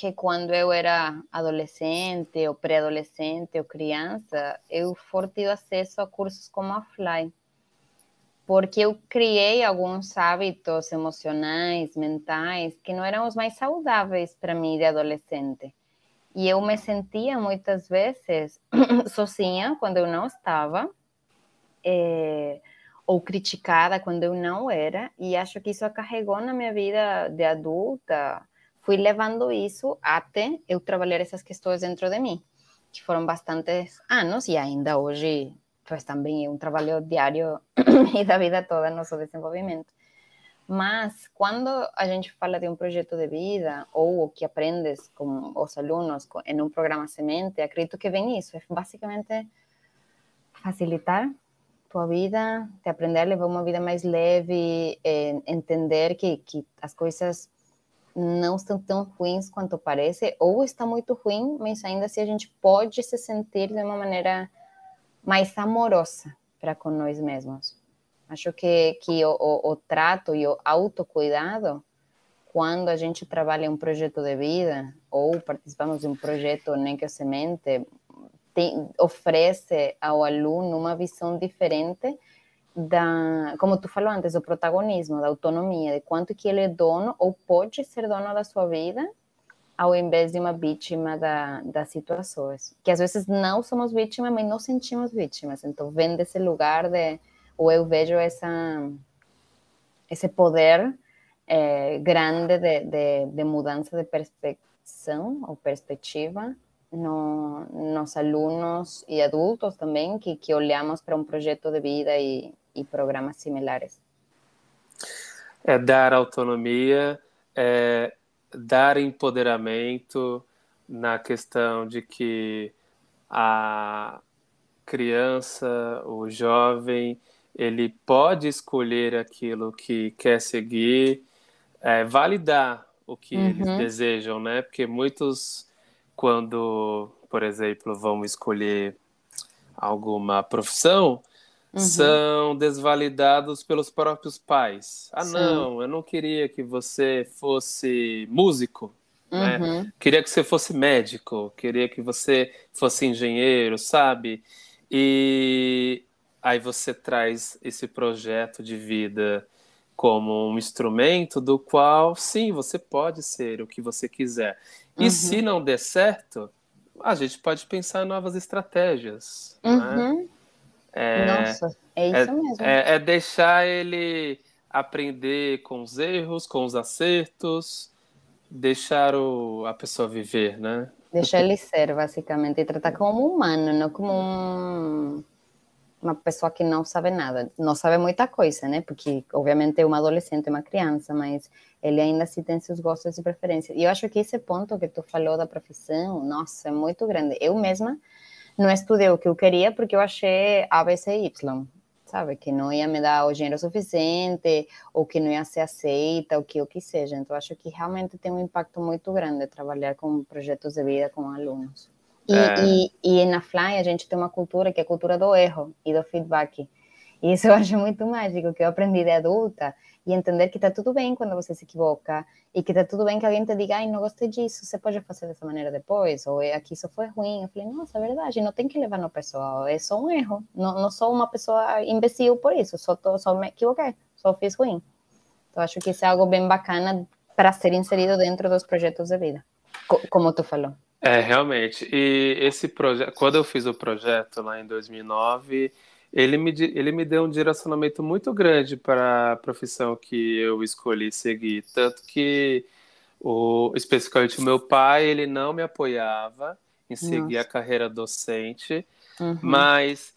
que quando eu era adolescente, ou pré-adolescente, ou criança, eu for acesso a cursos como a Fly porque eu criei alguns hábitos emocionais, mentais, que não eram os mais saudáveis para mim de adolescente. E eu me sentia muitas vezes sozinha quando eu não estava, é, ou criticada quando eu não era, e acho que isso carregou na minha vida de adulta. Fui levando isso até eu trabalhar essas questões dentro de mim, que foram bastantes anos, e ainda hoje pues também é um trabalho diário e da vida toda nosso desenvolvimento. Mas quando a gente fala de um projeto de vida ou o que aprendes com os alunos em um programa semente, acredito que vem isso, é basicamente facilitar tua vida, te aprender a levar uma vida mais leve, é, entender que, que as coisas não estão tão ruins quanto parece, ou está muito ruim, mas ainda assim a gente pode se sentir de uma maneira mais amorosa para com nós mesmos. Acho que, que o, o, o, trato e o autocuidado, quando a gente trabalha um projeto de vida ou participamos de um projeto nem que semente, tem, oferece ao aluno uma visão diferente da, como tu falou antes, do protagonismo, da autonomia, de quanto que ele é dono ou pode ser dono da sua vida ao invés de uma vítima da, das situações. Que às vezes não somos vítimas, mas não sentimos vítimas. Então, vem desse lugar de. Ou eu vejo essa, esse poder é, grande de, de, de, mudança de percepção ou perspectiva no, nos alunos e adultos também, que, que olhamos para um projeto de vida e, e programas similares. É dar autonomia, é, dar empoderamento na questão de que a criança, o jovem, ele pode escolher aquilo que quer seguir, é, validar o que uhum. eles desejam, né? Porque muitos, quando, por exemplo, vão escolher alguma profissão, uhum. são desvalidados pelos próprios pais. Ah, Sim. não, eu não queria que você fosse músico. Né? Uhum. Queria que você fosse médico, queria que você fosse engenheiro, sabe? E aí você traz esse projeto de vida como um instrumento do qual, sim, você pode ser o que você quiser. E uhum. se não der certo, a gente pode pensar em novas estratégias. Né? Uhum. Né? É, Nossa, é isso é, mesmo. É, é, deixar ele aprender com os erros, com os acertos, deixar o, a pessoa viver, né? Deixar ele ser, basicamente, e tratar como um humano, não como um, uma pessoa que não sabe nada. Não sabe muita coisa, né? Porque, obviamente, é uma adolescente, uma criança, mas ele ainda assim tem seus gostos e preferências. E eu acho que esse ponto que tu falou da profissão, nossa, é muito grande. Eu mesma não estudei o que eu queria porque eu achei A, B, C, Y sabe? Que não ia me dar o dinheiro suficiente, ou que não ia ser aceita, ou que o que seja. Então, acho que realmente tem um impacto muito grande trabalhar com projetos de vida com alunos. E, é. e, e na Fly a gente tem uma cultura que é a cultura do erro e do feedback. E isso eu acho muito mágico, que eu aprendi de adulta, e entender que está tudo bem quando você se equivoca, e que está tudo bem que alguém te diga, ai, não gostei disso, você pode fazer dessa maneira depois, ou é, aqui isso foi ruim. Eu falei, nossa, é verdade, não tem que levar no pessoal, é só um erro. Não, não sou uma pessoa imbecil por isso, só, tô, só me equivoquei, só fiz ruim. Então, acho que isso é algo bem bacana para ser inserido dentro dos projetos de vida, como tu falou. É, realmente. E esse projeto, quando eu fiz o projeto lá em 2009, ele me, ele me deu um direcionamento muito grande para a profissão que eu escolhi seguir. Tanto que, o, especificamente, o meu pai, ele não me apoiava em seguir Nossa. a carreira docente, uhum. mas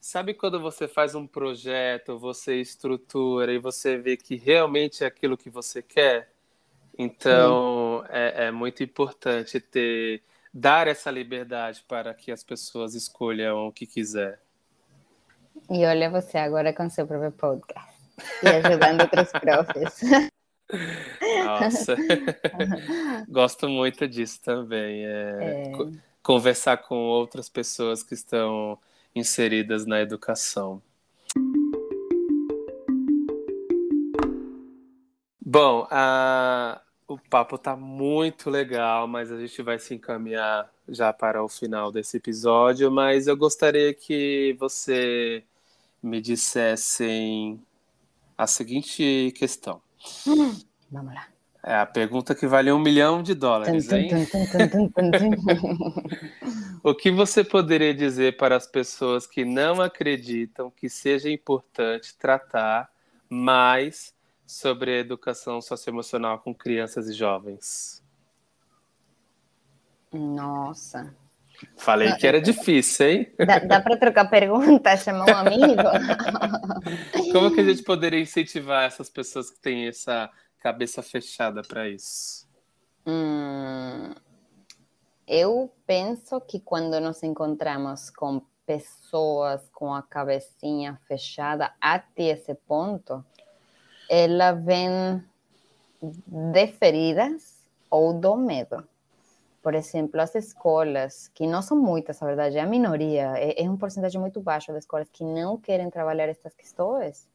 sabe quando você faz um projeto, você estrutura e você vê que realmente é aquilo que você quer? Então, é, é muito importante ter dar essa liberdade para que as pessoas escolham o que quiser. E olha você agora com seu próprio podcast e ajudando outros profs. Nossa, gosto muito disso também. É, é... Conversar com outras pessoas que estão inseridas na educação. Bom, a, o papo tá muito legal, mas a gente vai se encaminhar já para o final desse episódio. Mas eu gostaria que você me dissessem a seguinte questão. Hum, vamos lá. É a pergunta que vale um milhão de dólares, hein? o que você poderia dizer para as pessoas que não acreditam que seja importante tratar mais sobre a educação socioemocional com crianças e jovens? Nossa. Falei que era difícil, hein? Dá, dá para trocar pergunta, chamar um amigo? Como que a gente poderia incentivar essas pessoas que têm essa cabeça fechada para isso? Hum, eu penso que quando nos encontramos com pessoas com a cabecinha fechada até esse ponto, ela vem de feridas ou do medo. Por exemplo, as escolas, que não são muitas, a verdade, é a minoria, é, é um porcentagem muito baixo de escolas que não querem trabalhar estas questões.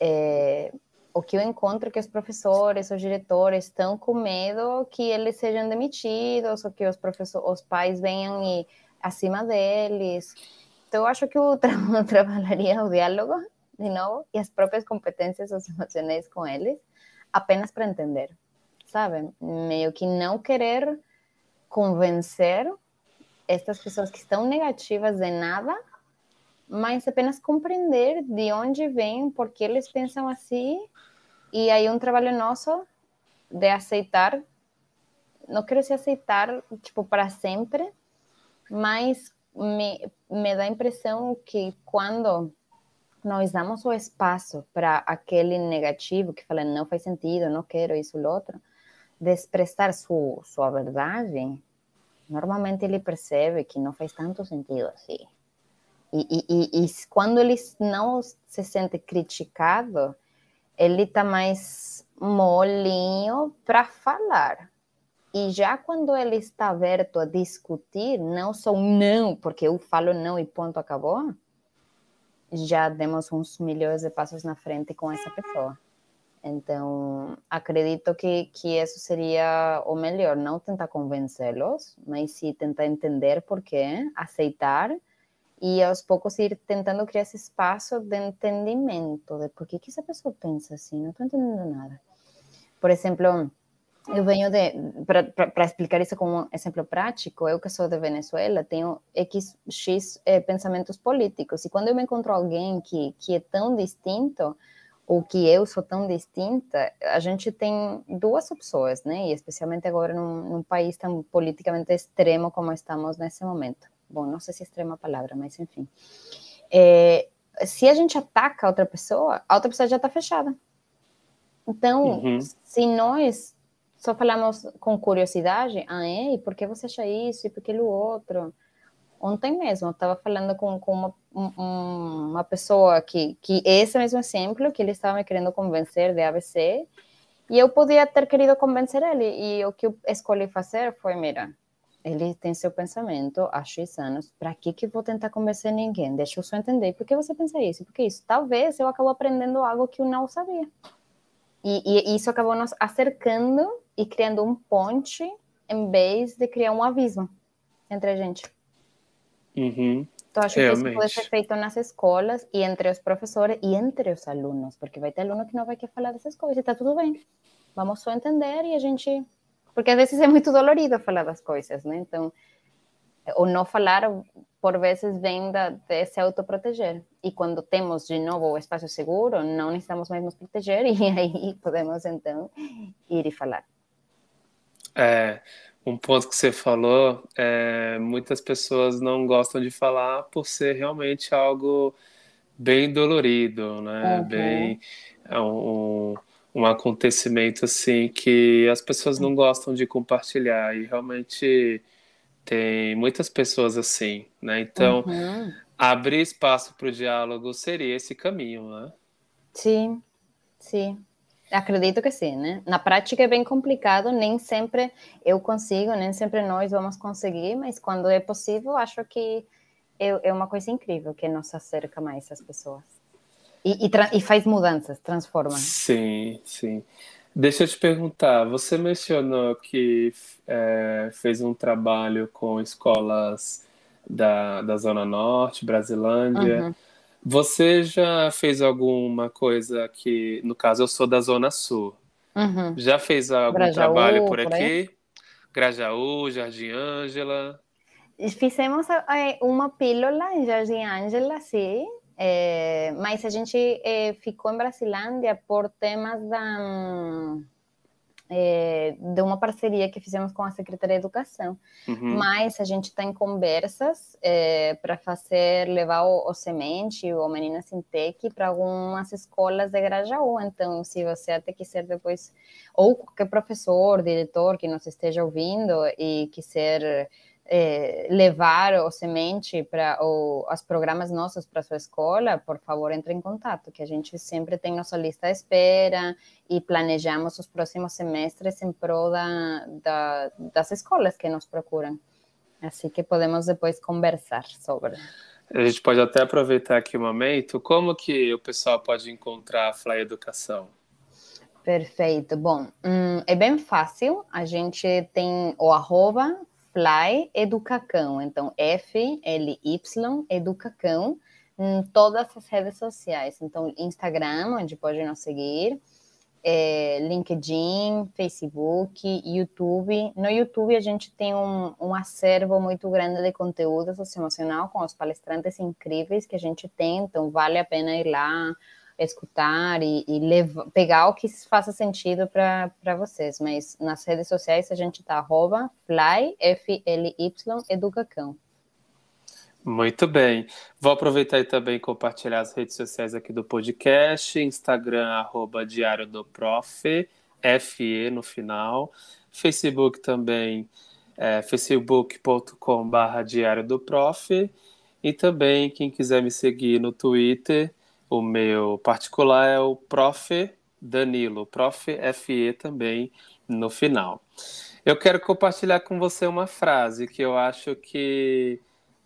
É, o que eu encontro é que os professores, os diretores estão com medo que eles sejam demitidos, ou que os, professores, os pais venham e acima deles. Então, eu acho que eu tra trabalharia o diálogo de novo, e as próprias competências socioemocionais com eles, apenas para entender, sabe? Meio que não querer convencer estas pessoas que estão negativas de nada, mas apenas compreender de onde vêm, por que eles pensam assim, e aí um trabalho nosso de aceitar, não quero se aceitar, tipo, para sempre, mas me, me dá a impressão que quando nós damos o espaço para aquele negativo que fala não faz sentido, não quero isso ou outro, de expressar sua, sua verdade, normalmente ele percebe que não faz tanto sentido assim. E, e, e quando ele não se sente criticado, ele está mais molinho para falar. E já quando ele está aberto a discutir, não só um não, porque eu falo não e ponto, acabou, já demos uns milhões de passos na frente com essa pessoa. Então, acredito que, que isso seria o melhor, não tentar convencê-los, mas sim tentar entender por quê, aceitar e aos poucos ir tentando criar esse espaço de entendimento de por que, que essa pessoa pensa assim, não estou entendendo nada. Por exemplo, eu venho de, para explicar isso como um exemplo prático, eu que sou de Venezuela, tenho X, X eh, pensamentos políticos, e quando eu me encontro alguém que, que é tão distinto, ou que eu sou tão distinta, a gente tem duas opções, né? E especialmente agora num, num, país tão politicamente extremo como estamos nesse momento. Bom, não sei se é extrema a palavra, mas enfim. É, se a gente ataca a outra pessoa, a outra pessoa já está fechada. Então, uhum. se nós só falamos com curiosidade, ah, é? E por que você acha isso? E por que o outro? Ontem mesmo, eu estava falando com, com uma, um, uma pessoa que, que esse mesmo exemplo, que ele estava me querendo convencer de ABC, e eu podia ter querido convencer ele, e o que eu escolhi fazer foi, mira, ele tem seu pensamento há X anos, para que que vou tentar convencer ninguém? Deixa eu só entender, por que você pensa isso? Porque isso, talvez eu acabo aprendendo algo que eu não sabia. E, e isso acabou nos acercando e criando um ponte, em vez de criar um abismo entre a gente. Uhum. Então, acho Realmente. que isso pode ser feito nas escolas e entre os professores e entre os alunos, porque vai ter aluno que não vai querer falar dessas coisas e está tudo bem. Vamos só entender e a gente. Porque às vezes é muito dolorido falar das coisas, né? Então, o não falar, por vezes, vem da, de se autoproteger. E quando temos de novo o espaço seguro, não necessitamos mais nos proteger e aí podemos então ir e falar. É, um ponto que você falou, é, muitas pessoas não gostam de falar por ser realmente algo bem dolorido, né? Uhum. Bem é um, um acontecimento assim que as pessoas não gostam de compartilhar e realmente tem muitas pessoas assim, né? Então, uhum. abrir espaço para o diálogo seria esse caminho, né? Sim, sim. Acredito que sim, né? Na prática é bem complicado, nem sempre eu consigo, nem sempre nós vamos conseguir, mas quando é possível, acho que é, é uma coisa incrível que nos acerca mais às pessoas. E, e, e faz mudanças, transforma. Sim, sim. Deixa eu te perguntar, você mencionou que é, fez um trabalho com escolas da, da Zona Norte, Brasilândia. Uhum. Você já fez alguma coisa que, no caso, eu sou da Zona Sul. Uhum. Já fez algum Grajaú, trabalho por aqui? Por Grajaú, Jardim Ângela? Fizemos é, uma pílula em Jardim Ângela, sim, é, mas a gente é, ficou em Brasilândia por temas da é, de uma parceria que fizemos com a Secretaria de Educação. Uhum. Mas a gente está em conversas é, para fazer, levar o, o Semente, o Menina Sintec, para algumas escolas de Grajaú. Então, se você até quiser depois, ou qualquer professor, diretor que nos esteja ouvindo e quiser é, levar o semente para os programas nossos para sua escola, por favor, entre em contato, que a gente sempre tem nossa lista de espera e planejamos os próximos semestres em prol da, da, das escolas que nos procuram. Assim que podemos depois conversar sobre. A gente pode até aproveitar aqui o momento. Como que o pessoal pode encontrar a Fly Educação? Perfeito. Bom, hum, é bem fácil. A gente tem o arroba Fly Educacão. Então, F-L-Y Educacão em todas as redes sociais. Então, Instagram, onde pode nos seguir, é, LinkedIn, Facebook, YouTube. No YouTube, a gente tem um, um acervo muito grande de conteúdo socioemocional com os palestrantes incríveis que a gente tem. Então, vale a pena ir lá escutar e, e levar, pegar o que faça sentido para vocês. Mas nas redes sociais a gente tá arroba fly, F-L-Y, educacão. Muito bem. Vou aproveitar e também compartilhar as redes sociais aqui do podcast, Instagram, arroba Diário do Prof, FE no final, Facebook também, é, facebook.com barra Diário do Prof, e também quem quiser me seguir no Twitter, o meu particular é o Prof Danilo, Prof. FE também no final. Eu quero compartilhar com você uma frase que eu acho que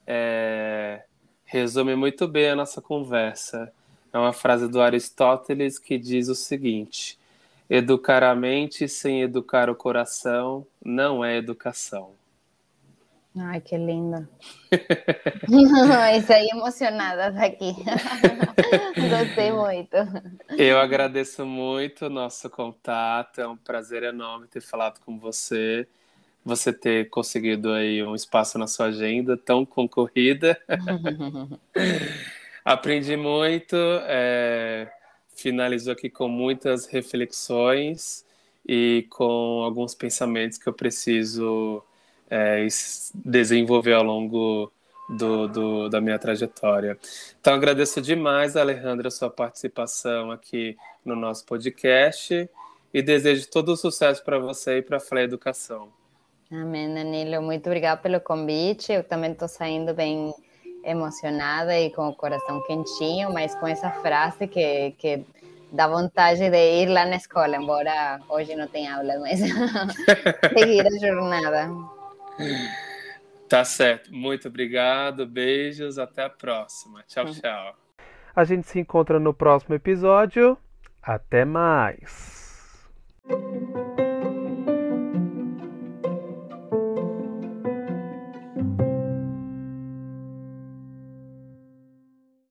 é, resume muito bem a nossa conversa. É uma frase do Aristóteles que diz o seguinte: Educar a mente sem educar o coração não é educação. Ai, que linda. Saí emocionada daqui. Gostei muito. Eu agradeço muito o nosso contato. É um prazer enorme ter falado com você. Você ter conseguido aí um espaço na sua agenda tão concorrida. Aprendi muito. É... Finalizou aqui com muitas reflexões e com alguns pensamentos que eu preciso é, desenvolver ao longo do, do, da minha trajetória. Então, agradeço demais, Alejandra, a sua participação aqui no nosso podcast e desejo todo o sucesso para você e para a Flé Educação. Amém, Danilo. Muito obrigada pelo convite. Eu também estou saindo bem emocionada e com o coração quentinho, mas com essa frase que, que dá vontade de ir lá na escola, embora hoje não tenha aula, mas seguir a jornada. Tá certo. Muito obrigado. Beijos. Até a próxima. Tchau, hum. tchau. A gente se encontra no próximo episódio. Até mais.